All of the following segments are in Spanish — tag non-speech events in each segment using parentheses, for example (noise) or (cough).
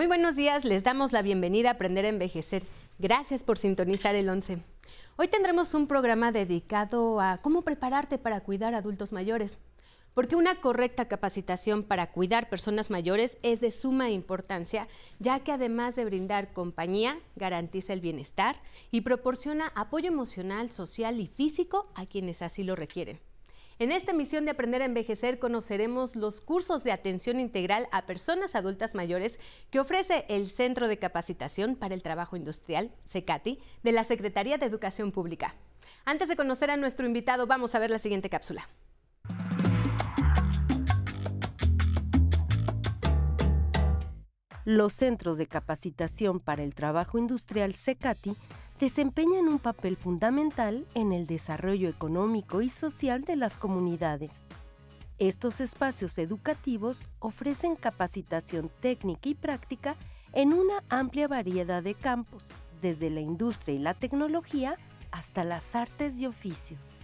Muy buenos días, les damos la bienvenida a Aprender a Envejecer. Gracias por sintonizar el 11. Hoy tendremos un programa dedicado a cómo prepararte para cuidar adultos mayores, porque una correcta capacitación para cuidar personas mayores es de suma importancia, ya que además de brindar compañía, garantiza el bienestar y proporciona apoyo emocional, social y físico a quienes así lo requieren. En esta emisión de Aprender a Envejecer conoceremos los cursos de atención integral a personas adultas mayores que ofrece el Centro de Capacitación para el Trabajo Industrial, CECATI, de la Secretaría de Educación Pública. Antes de conocer a nuestro invitado, vamos a ver la siguiente cápsula. Los Centros de Capacitación para el Trabajo Industrial, CECATI, desempeñan un papel fundamental en el desarrollo económico y social de las comunidades. Estos espacios educativos ofrecen capacitación técnica y práctica en una amplia variedad de campos, desde la industria y la tecnología hasta las artes y oficios.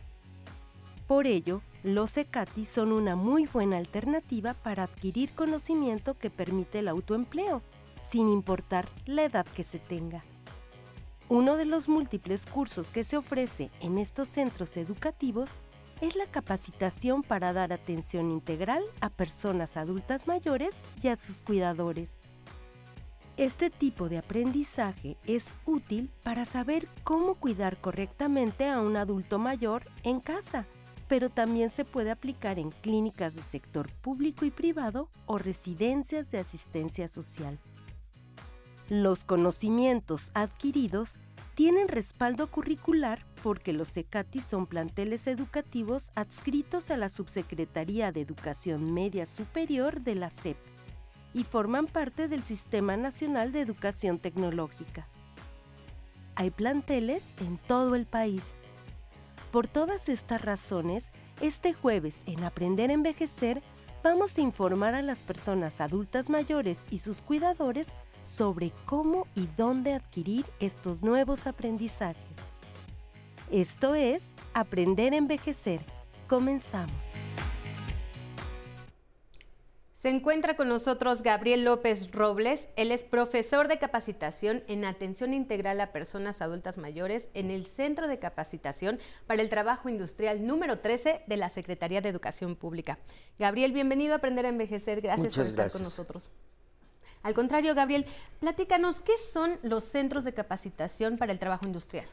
Por ello, los ECATI son una muy buena alternativa para adquirir conocimiento que permite el autoempleo, sin importar la edad que se tenga. Uno de los múltiples cursos que se ofrece en estos centros educativos es la capacitación para dar atención integral a personas adultas mayores y a sus cuidadores. Este tipo de aprendizaje es útil para saber cómo cuidar correctamente a un adulto mayor en casa, pero también se puede aplicar en clínicas de sector público y privado o residencias de asistencia social. Los conocimientos adquiridos tienen respaldo curricular porque los ECATI son planteles educativos adscritos a la Subsecretaría de Educación Media Superior de la SEP y forman parte del Sistema Nacional de Educación Tecnológica. Hay planteles en todo el país. Por todas estas razones, este jueves en Aprender a Envejecer vamos a informar a las personas adultas mayores y sus cuidadores sobre cómo y dónde adquirir estos nuevos aprendizajes. Esto es Aprender a Envejecer. Comenzamos. Se encuentra con nosotros Gabriel López Robles. Él es profesor de capacitación en atención integral a personas adultas mayores en el Centro de Capacitación para el Trabajo Industrial número 13 de la Secretaría de Educación Pública. Gabriel, bienvenido a Aprender a Envejecer. Gracias por estar con nosotros. Al contrario, Gabriel, platícanos, ¿qué son los centros de capacitación para el trabajo industrial?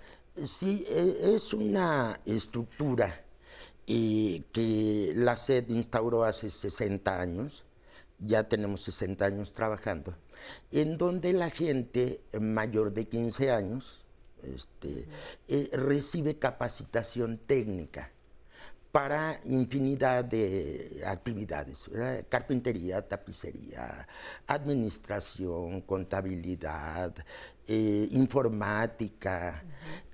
Sí, e, es una estructura eh, que la SED instauró hace 60 años, ya tenemos 60 años trabajando, en donde la gente mayor de 15 años este, eh, recibe capacitación técnica para infinidad de actividades, carpintería, tapicería, administración, contabilidad, eh, informática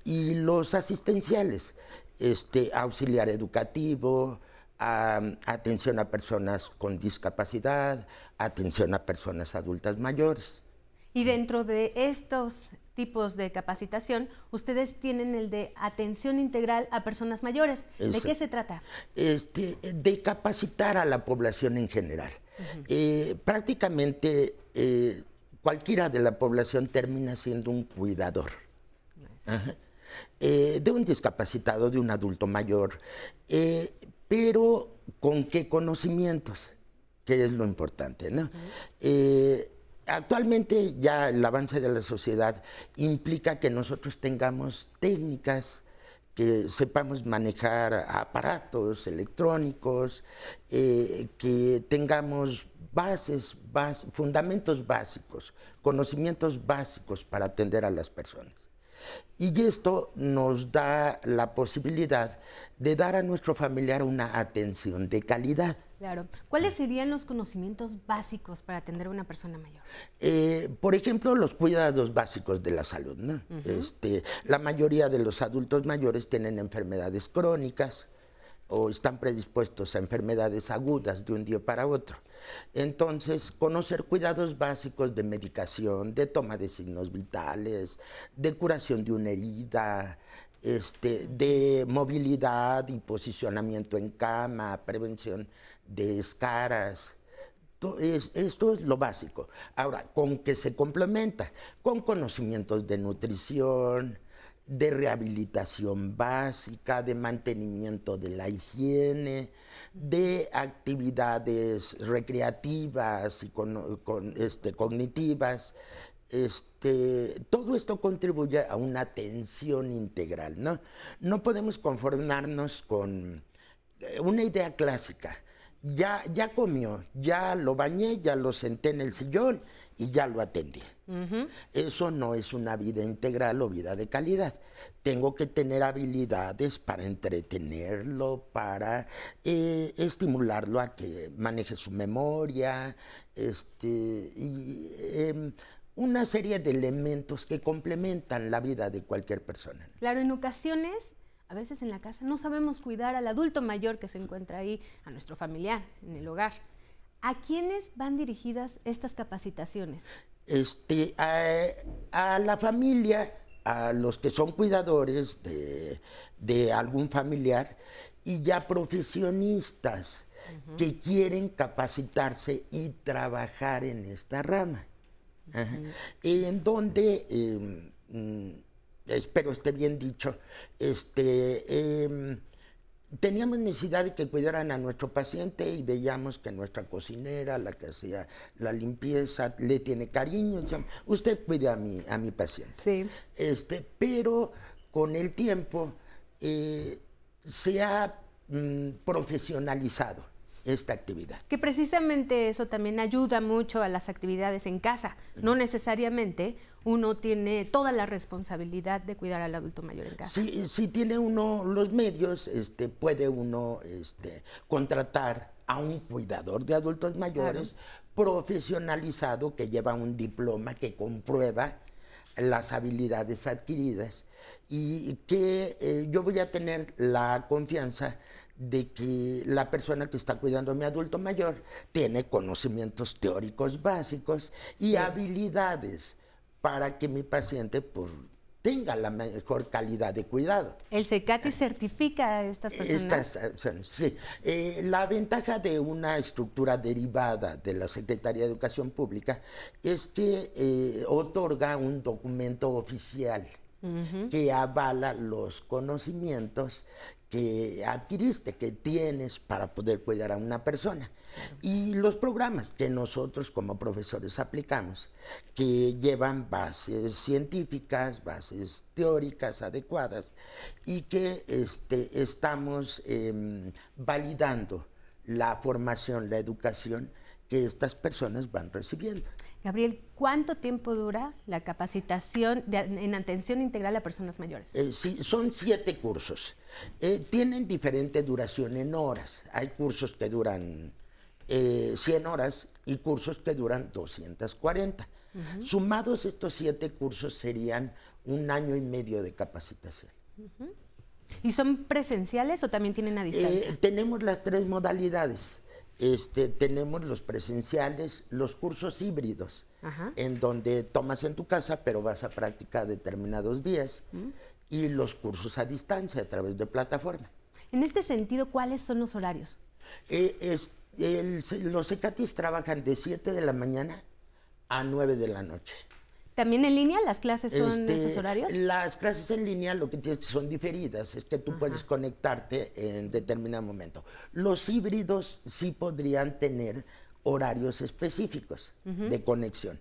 y los asistenciales, este, auxiliar educativo, atención a personas con discapacidad, atención a personas adultas mayores. Y dentro de estos tipos de capacitación, ustedes tienen el de atención integral a personas mayores. ¿De qué se trata? Este, de capacitar a la población en general. Eh, prácticamente eh, cualquiera de la población termina siendo un cuidador. Eh, de un discapacitado, de un adulto mayor, pero con qué conocimientos, que es lo importante, ¿no? Actualmente ya el avance de la sociedad implica que nosotros tengamos técnicas, que sepamos manejar aparatos electrónicos, eh, que tengamos bases, fundamentos básicos, conocimientos básicos para atender a las personas. Y esto nos da la posibilidad de dar a nuestro familiar una atención de calidad. Claro. ¿Cuáles serían los conocimientos básicos para atender a una persona mayor? Eh, por ejemplo, los cuidados básicos de la salud. este, la mayoría de los adultos mayores tienen enfermedades crónicas o están predispuestos a enfermedades agudas de un día para otro. Entonces, conocer cuidados básicos de medicación, de toma de signos vitales, de curación de una herida, este, de movilidad y posicionamiento en cama, prevención de escaras, es, esto es lo básico. Ahora, ¿con qué se complementa? Con conocimientos de nutrición, de rehabilitación básica, de mantenimiento de la higiene, de actividades recreativas y con, este, cognitivas. Este, todo esto contribuye a una atención integral. ¿no? no podemos conformarnos con eh, una idea clásica. Ya, ya comió, ya lo bañé, ya lo senté en el sillón y ya lo atendí. Eso no es una vida integral o vida de calidad. Tengo que tener habilidades para entretenerlo, para eh, estimularlo a que maneje su memoria, este, y em, una serie de elementos que complementan la vida de cualquier persona. Claro, en ocasiones a veces en la casa no sabemos cuidar al adulto mayor que se encuentra ahí, a nuestro familiar, en el hogar. ¿A quiénes van dirigidas estas capacitaciones? Este, a, la familia, a los que son cuidadores de, algún familiar y ya profesionistas que quieren capacitarse y trabajar en esta rama. En donde, em, mm, espero esté bien dicho, este, em, teníamos necesidad de que cuidaran a nuestro paciente y veíamos que nuestra cocinera, la que hacía la limpieza, le tiene cariño. Usted cuide a mi, a mi paciente. Sí. Este, pero con el tiempo eh, se ha mm, profesionalizado esta actividad. Que precisamente eso también ayuda mucho a las actividades en casa. No necesariamente uno tiene toda la responsabilidad de cuidar al adulto mayor en casa. Si, tiene uno los medios, este, puede uno este, contratar a un cuidador de adultos mayores profesionalizado que lleva un diploma que comprueba las habilidades adquiridas y que eh, yo voy a tener la confianza de que la persona que está cuidando a mi adulto mayor tiene conocimientos teóricos básicos y habilidades para que mi paciente pues, tenga la mejor calidad de cuidado. ¿El CECATI certifica a estas personas? sí. Eh, la ventaja de una estructura derivada de la Secretaría de Educación Pública es que eh, otorga un documento oficial que avala los conocimientos que adquiriste, que tienes para poder cuidar a una persona. Y los programas que nosotros como profesores aplicamos, que llevan bases científicas, bases teóricas adecuadas y que este, estamos em, validando la formación, la educación que estas personas van recibiendo. Gabriel, ¿cuánto tiempo dura la capacitación en atención integral a personas mayores? Eh, sí, son siete cursos. Eh, tienen diferente duración en horas. Hay cursos que duran 100 eh, horas y cursos que duran 240. Sumados estos siete cursos serían un año y medio de capacitación. ¿Y son presenciales o también tienen a distancia? tenemos las tres modalidades. Este, tenemos los presenciales, los cursos híbridos, en donde tomas en tu casa, pero vas a practicar determinados días, mm. y los cursos a distancia a través de plataforma. En este sentido, ¿cuáles son los horarios? Eh, los ECATIS trabajan de 7 de la mañana a 9 de la noche. ¿También en línea las clases son de esos este, horarios? Las clases en línea lo que tienes son diferidas, es que tú puedes conectarte en determinado momento. Los híbridos sí podrían tener horarios específicos de conexión,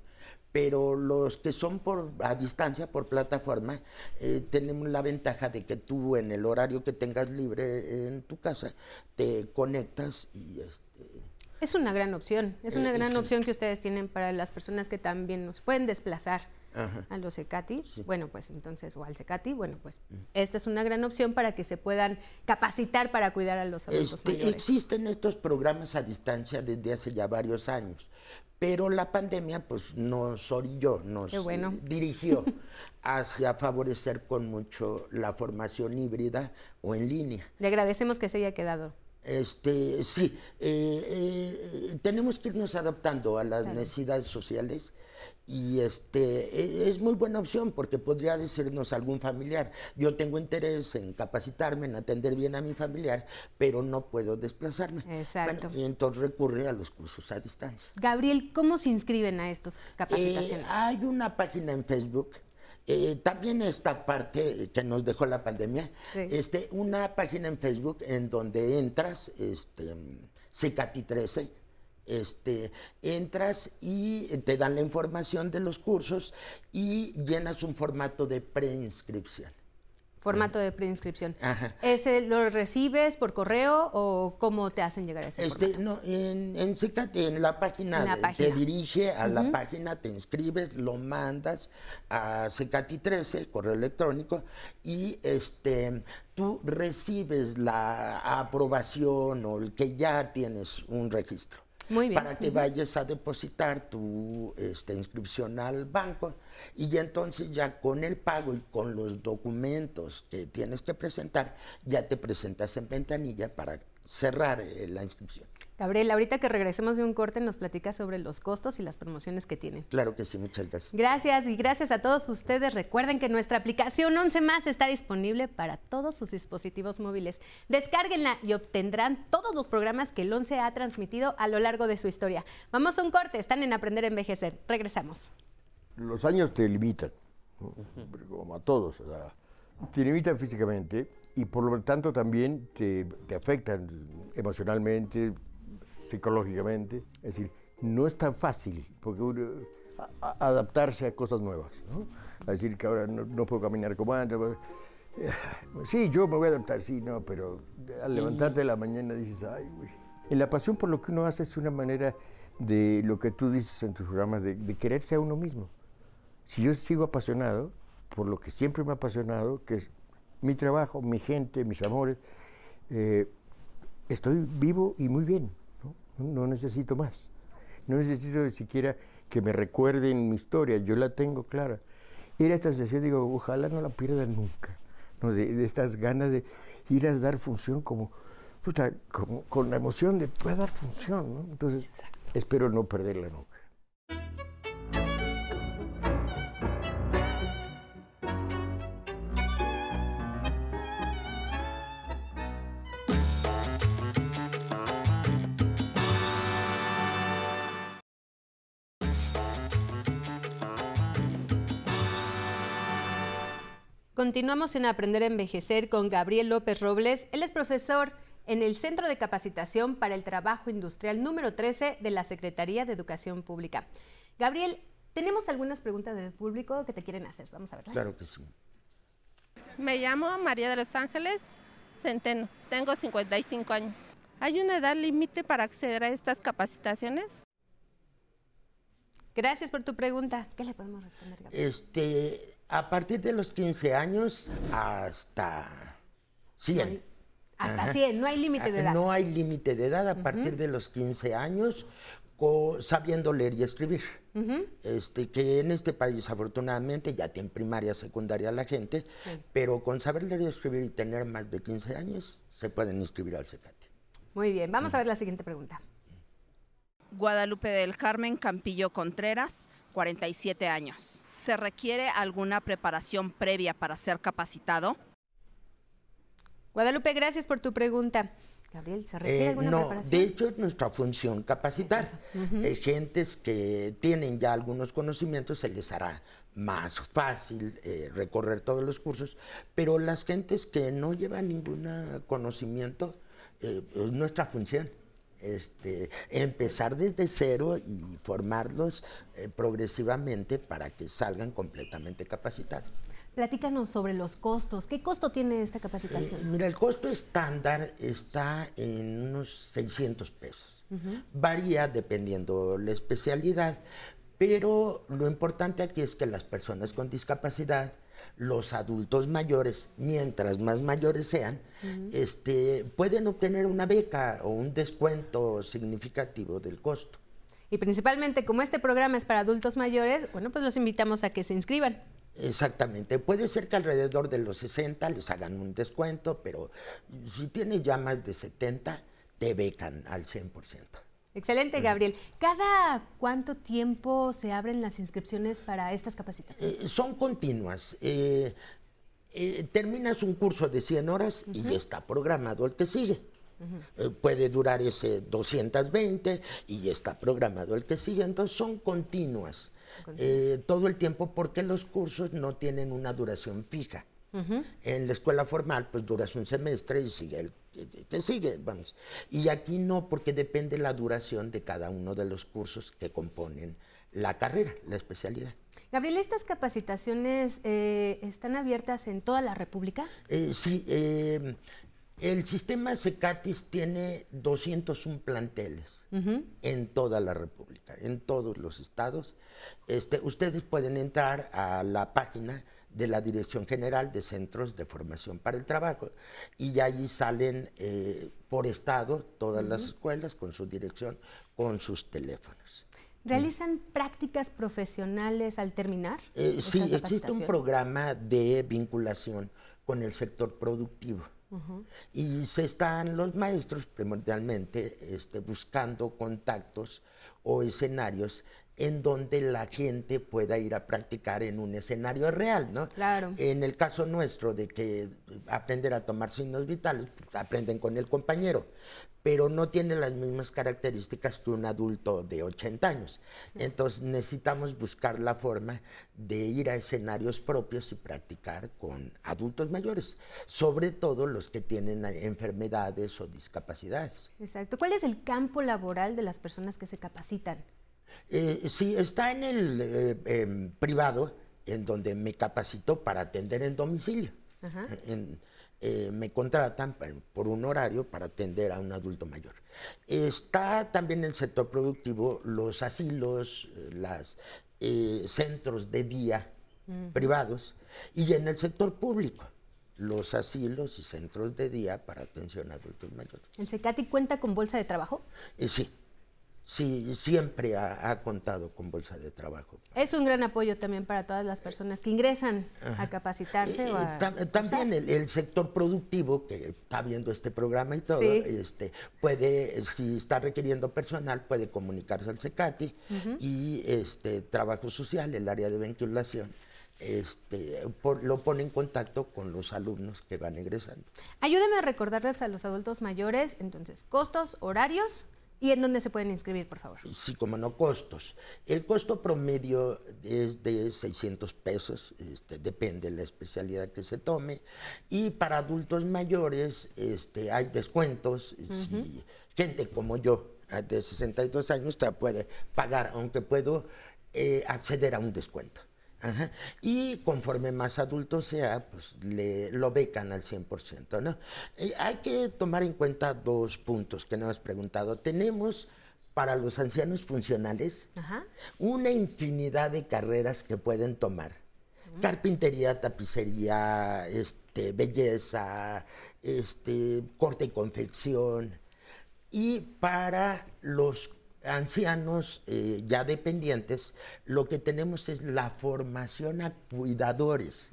pero los que son por a distancia, por plataforma, eh, tenemos la ventaja de que tú en el horario que tengas libre en tu casa te conectas y... Este, es una gran opción, es una eh, gran opción que ustedes tienen para las personas que también nos pueden desplazar a los CECATI. Bueno, pues entonces, o al CECATI, bueno, pues esta es una gran opción para que se puedan capacitar para cuidar a los adultos este, mayores. Existen estos programas a distancia desde hace ya varios años, pero la pandemia pues nos orilló, nos dirigió (laughs) hacia favorecer con mucho la formación híbrida o en línea. Le agradecemos que se haya quedado Este, sí, eh, eh, tenemos que irnos adaptando a las necesidades sociales y este e, es muy buena opción porque podría decirnos algún familiar, yo tengo interés en capacitarme, en atender bien a mi familiar, pero no puedo desplazarme. Exacto. y entonces recurre a los cursos a distancia. Gabriel, ¿cómo se inscriben a estos capacitaciones? Eh, hay una página en Facebook eh, también esta parte que nos dejó la pandemia, este, una página en Facebook en donde entras, este, CICATI 13, este, entras y te dan la información de los cursos y llenas un formato de preinscripción. Formato de preinscripción. ¿Ese lo recibes por correo o cómo te hacen llegar a ese este, No, en, en, en la página, te dirige a la página, te inscribes, lo mandas a Secati 13, correo electrónico, y este tú recibes la aprobación o el que ya tienes un registro. Para que vayas a depositar tu este, inscripción al banco. Y entonces ya con el pago y con los documentos que tienes que presentar, ya te presentas en ventanilla para cerrar eh, la inscripción. Gabriel, ahorita que regresemos de un corte nos platica sobre los costos y las promociones que tienen. Claro que sí, muchas gracias. Gracias y gracias a todos ustedes. Recuerden que nuestra aplicación 11 más está disponible para todos sus dispositivos móviles. Descárguenla y obtendrán todos los programas que el 11 ha transmitido a lo largo de su historia. Vamos a un corte, están en Aprender a Envejecer. Regresamos. Los años te limitan, como a todos. te limitan físicamente y por lo tanto también te, te afectan emocionalmente, psicológicamente. Es decir, no es tan fácil porque adaptarse a cosas nuevas. ¿no? A decir que ahora no, puedo caminar como antes. Pues, eh, sí, yo me voy a adaptar, sí, no, pero al levantarte de la mañana dices, ay, güey. La pasión por lo que uno hace es una manera de lo que tú dices en tus programas, de, quererse a uno mismo. Si yo sigo apasionado por lo que siempre me ha apasionado, que es mi trabajo, mi gente, mis amores, eh, estoy vivo y muy bien. No necesito más. No necesito ni siquiera que me recuerden mi historia, yo la tengo clara. Era esta sensación, digo, ojalá no la pierda nunca, de, estas ganas de ir a dar función como, como con la emoción de puede dar función. Entonces, espero no perderla nunca. Continuamos en Aprender a Envejecer con Gabriel López Robles. Él es profesor en el Centro de Capacitación para el Trabajo Industrial número 13 de la Secretaría de Educación Pública. Gabriel, tenemos algunas preguntas del público que te quieren hacer. Vamos a verlas. Claro que sí. Me llamo María de los Ángeles Centeno. Tengo 55 años. ¿Hay una edad límite para acceder a estas capacitaciones? Gracias por tu pregunta. ¿Qué le podemos responder, Gabriel? Este, a partir de los 15 años hasta 100. hasta 100, no hay límite de edad. No hay límite de edad a partir de los 15 años sabiendo leer y escribir. este, que en este país afortunadamente ya tiene primaria, secundaria la gente, pero con saber leer y escribir y tener más de 15 años se pueden inscribir al CECATE. Muy bien, vamos a ver la siguiente pregunta. Guadalupe del Carmen Campillo Contreras, 47 años. ¿Se requiere alguna preparación previa para ser capacitado? Guadalupe, gracias por tu pregunta. Gabriel, ¿se requiere eh, alguna no, De hecho, es nuestra función capacitar. Uh gentes que tienen ya algunos conocimientos se les hará más fácil eh, recorrer todos los cursos, pero las gentes que no llevan ningún conocimiento, es nuestra función este, empezar desde cero y formarlos eh, progresivamente para que salgan completamente capacitados. Platícanos sobre los costos. ¿Qué costo tiene esta capacitación? Eh, mira, el costo estándar está en unos 600 pesos. Varía dependiendo la especialidad, pero lo importante aquí es que las personas con discapacidad los adultos mayores, mientras más mayores sean, este, pueden obtener una beca o un descuento significativo del costo. Y principalmente como este programa es para adultos mayores, bueno, pues los invitamos a que se inscriban. Exactamente, puede ser que alrededor de los 60 les hagan un descuento, pero si tiene ya más de 70, te becan al 100%. Excelente, Gabriel. ¿Cada cuánto tiempo se abren las inscripciones para estas capacitaciones? Eh, son continuas. Eh, eh, terminas un curso de 100 horas y ya está programado el que sigue. Eh, puede durar ese 220 y ya está programado el que sigue. Entonces son continuas eh, todo el tiempo porque los cursos no tienen una duración fija. En la escuela formal, pues duras un semestre y sigue el que sigue, vamos. Y aquí no, porque depende la duración de cada uno de los cursos que componen la carrera, la especialidad. Gabriel, ¿estas capacitaciones eh, están abiertas en toda la República? Eh, sí, eh, el sistema Secatis tiene 201 planteles en toda la República, en todos los estados. Este, ustedes pueden entrar a la página de la Dirección General de Centros de Formación para el Trabajo y ya allí salen eh, por estado todas las escuelas con su dirección, con sus teléfonos. ¿Realizan prácticas profesionales al terminar? Eh, sí, existe un programa de vinculación con el sector productivo. Y se están los maestros primordialmente este, buscando contactos o escenarios en donde la gente pueda ir a practicar en un escenario real, ¿no? Claro. En el caso nuestro de que aprender a tomar signos vitales, pues, aprenden con el compañero, pero no tiene las mismas características que un adulto de 80 años. Entonces necesitamos buscar la forma de ir a escenarios propios y practicar con adultos mayores, sobre todo los que tienen enfermedades o discapacidades. Exacto. ¿Cuál es el campo laboral de las personas que se capacitan? Eh, sí, está en el eh, em, privado, en donde me capacito para atender en domicilio. Ajá. En- eh, me contratan por un horario para atender a un adulto mayor. Está también en el sector productivo los asilos, los centros de día privados y en el sector público los asilos y centros de día para atención a adultos mayores. ¿El CECATI cuenta con bolsa de trabajo? Eh, sí, sí, siempre ha, ha contado con bolsa de trabajo. Es un gran apoyo también para todas las personas que ingresan a capacitarse Eh, o a tam- también el, el sector productivo que está viendo este programa y todo, Sí. este, puede, si está requiriendo personal, puede comunicarse al CECATI y este, Trabajo Social, el área de vinculación, este, por- lo pone en contacto con los alumnos que van egresando. Ayúdeme a recordarles a los adultos mayores, entonces, costos, horarios y en dónde se pueden inscribir, por favor. Sí, como no, costos. El costo promedio es de 600 pesos, este, depende de la especialidad que se tome. Y para adultos mayores este, hay descuentos. Si gente como yo, ah, de 62 años, te puede pagar, aunque puedo eh, acceder a un descuento. Ajá. Y conforme más adulto sea, pues le, lo becan al 100%, ¿no? Eh, hay que tomar en cuenta dos puntos que nos has preguntado. Tenemos para los ancianos funcionales Ajá. una infinidad de carreras que pueden tomar. Carpintería, tapicería, este, belleza, este, corte y confección. Y para los ancianos eh, ya dependientes, lo que tenemos es la formación a cuidadores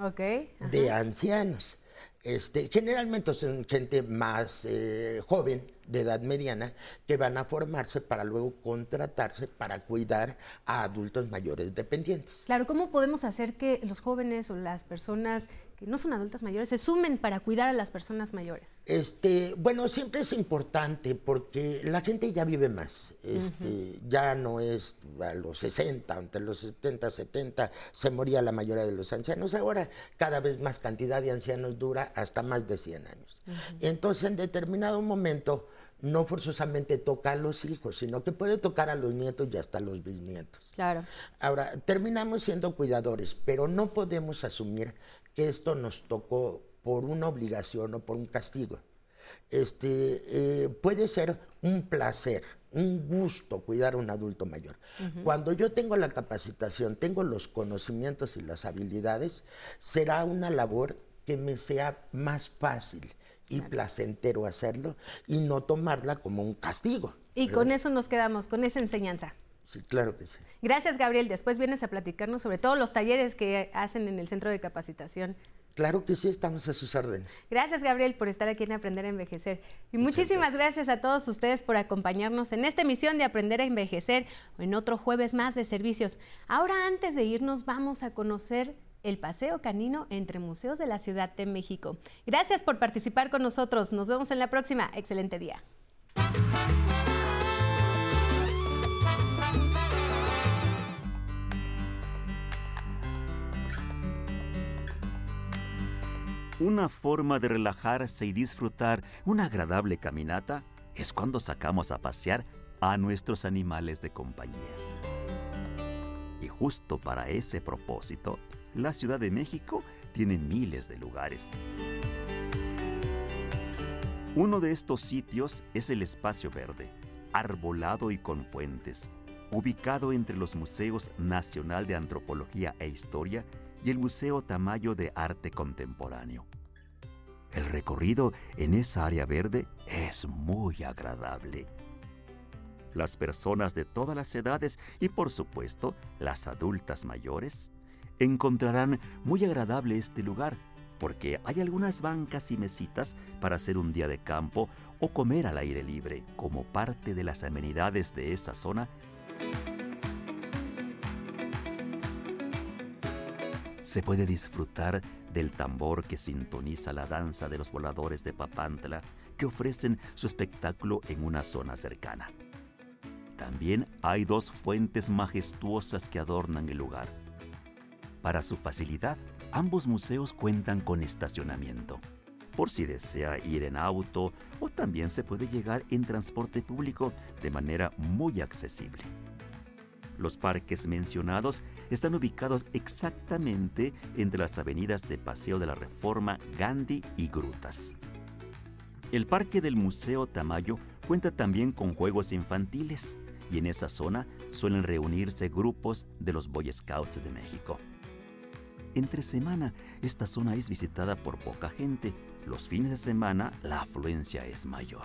de ancianos. Este, generalmente son gente más eh, joven, de edad mediana, que van a formarse para luego contratarse para cuidar a adultos mayores dependientes. Claro, ¿cómo podemos hacer que los jóvenes o las personas que no son adultas mayores se sumen para cuidar a las personas mayores? Este, bueno, siempre es importante porque la gente ya vive más. Este, Ya no es a los 60, entre los 70, 70 se moría la mayoría de los ancianos. Ahora cada vez más cantidad de ancianos dura hasta más de 100 años. Entonces, en determinado momento, no forzosamente toca a los hijos, sino que puede tocar a los nietos y hasta a los bisnietos. Claro. Ahora, terminamos siendo cuidadores, pero no podemos asumir que esto nos tocó por una obligación o por un castigo. Este, eh, puede ser un placer, un gusto cuidar a un adulto mayor. Cuando yo tengo la capacitación, tengo los conocimientos y las habilidades, será una labor que me sea más fácil y placentero hacerlo y no tomarla como un castigo. Y con eso nos quedamos, con esa enseñanza. Sí, claro que sí. Gracias, Gabriel. Después vienes a platicarnos sobre todos los talleres que hacen en el centro de capacitación. Claro que sí, estamos a sus órdenes. Gracias, Gabriel, por estar aquí en Aprender a Envejecer. Y muchísimas gracias. a todos ustedes por acompañarnos en esta emisión de Aprender a Envejecer o en otro jueves más de servicios. Ahora, antes de irnos, vamos a conocer el paseo canino entre museos de la Ciudad de México. Gracias por participar con nosotros. Nos vemos en la próxima. Excelente día. Una forma de relajarse y disfrutar una agradable caminata es cuando sacamos a pasear a nuestros animales de compañía. Y justo para ese propósito, la Ciudad de México tiene miles de lugares. Uno de estos sitios es el Espacio Verde, arbolado y con fuentes, ubicado entre los Museos Nacional de Antropología e Historia y el Museo Tamayo de Arte Contemporáneo. El recorrido en esa área verde es muy agradable. Las personas de todas las edades y por supuesto las adultas mayores encontrarán muy agradable este lugar porque hay algunas bancas y mesitas para hacer un día de campo o comer al aire libre como parte de las amenidades de esa zona se puede disfrutar del tambor que sintoniza la danza de los voladores de Papantla que ofrecen su espectáculo en una zona cercana. También hay dos fuentes majestuosas que adornan el lugar. Para su facilidad, ambos museos cuentan con estacionamiento, por si desea ir en auto o también se puede llegar en transporte público de manera muy accesible. Los parques mencionados están ubicados exactamente entre las avenidas de Paseo de la Reforma, Gandhi y Grutas. El parque del Museo Tamayo cuenta también con juegos infantiles y en esa zona suelen reunirse grupos de los Boy Scouts de México. Entre semana, esta zona es visitada por poca gente. Los fines de semana, la afluencia es mayor.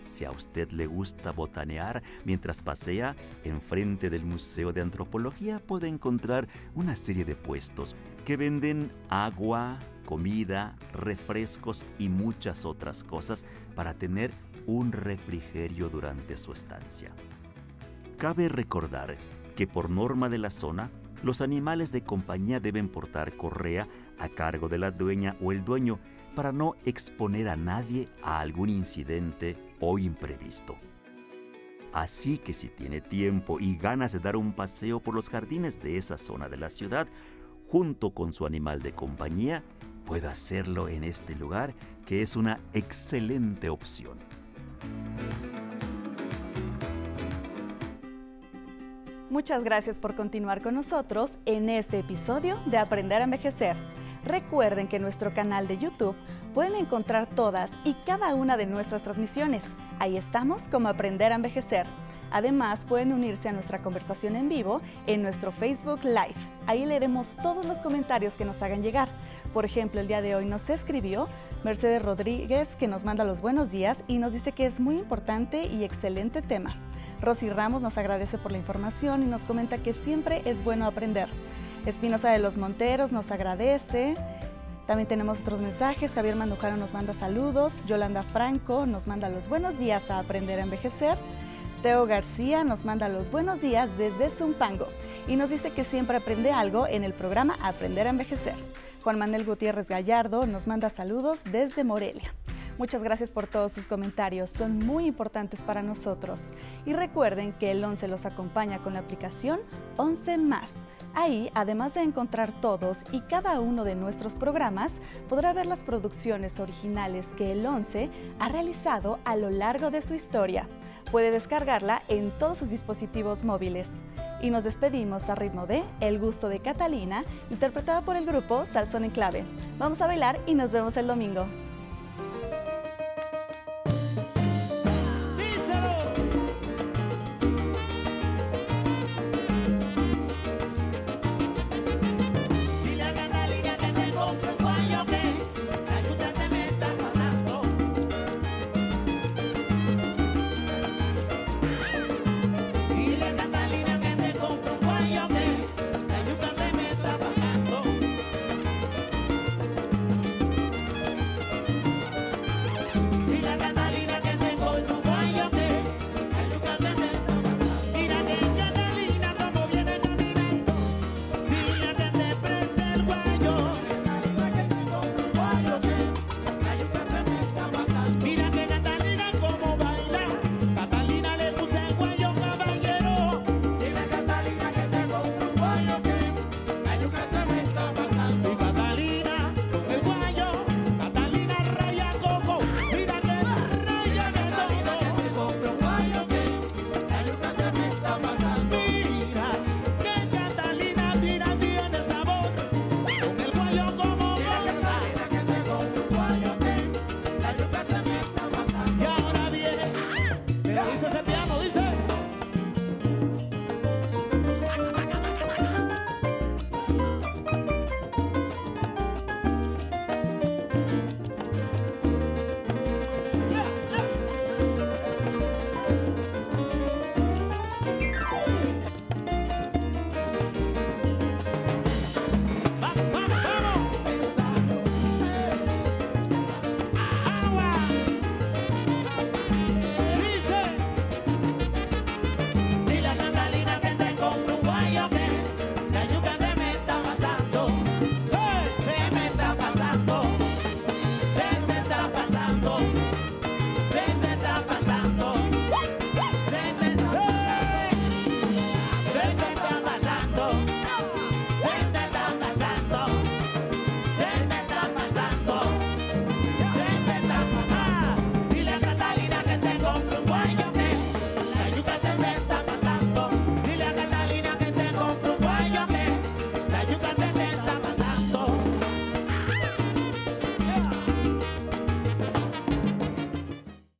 Si a usted le gusta botanear mientras pasea, enfrente del Museo de Antropología puede encontrar una serie de puestos que venden agua, comida, refrescos y muchas otras cosas para tener un refrigerio durante su estancia. Cabe recordar que por norma de la zona, los animales de compañía deben portar correa a cargo de la dueña o el dueño para no exponer a nadie a algún incidente o imprevisto. Así que si tiene tiempo y ganas de dar un paseo por los jardines de esa zona de la ciudad, junto con su animal de compañía, puede hacerlo en este lugar que es una excelente opción. Muchas gracias por continuar con nosotros en este episodio de Aprender a Envejecer. Recuerden que en nuestro canal de YouTube pueden encontrar todas y cada una de nuestras transmisiones. Ahí estamos como Aprender a Envejecer. Además, pueden unirse a nuestra conversación en vivo en nuestro Facebook Live. Ahí leeremos todos los comentarios que nos hagan llegar. Por ejemplo, el día de hoy nos escribió Mercedes Rodríguez, que nos manda los buenos días y nos dice que es muy importante y excelente tema. Rosy Ramos nos agradece por la información y nos comenta que siempre es bueno aprender. Espinosa de los Monteros nos agradece. También tenemos otros mensajes. Javier Mandujano nos manda saludos. Yolanda Franco nos manda los buenos días a Aprender a Envejecer. Teo García nos manda los buenos días desde Zumpango y nos dice que siempre aprende algo en el programa Aprender a Envejecer. Juan Manuel Gutiérrez Gallardo nos manda saludos desde Morelia. Muchas gracias por todos sus comentarios, son muy importantes para nosotros. Y recuerden que el 11 los acompaña con la aplicación 11 más. Ahí, además de encontrar todos y cada uno de nuestros programas, podrá ver las producciones originales que el 11 ha realizado a lo largo de su historia. Puede descargarla en todos sus dispositivos móviles. Y nos despedimos a ritmo de El gusto de Catalina, interpretada por el grupo Salsón en Clave. Vamos a bailar y nos vemos el domingo.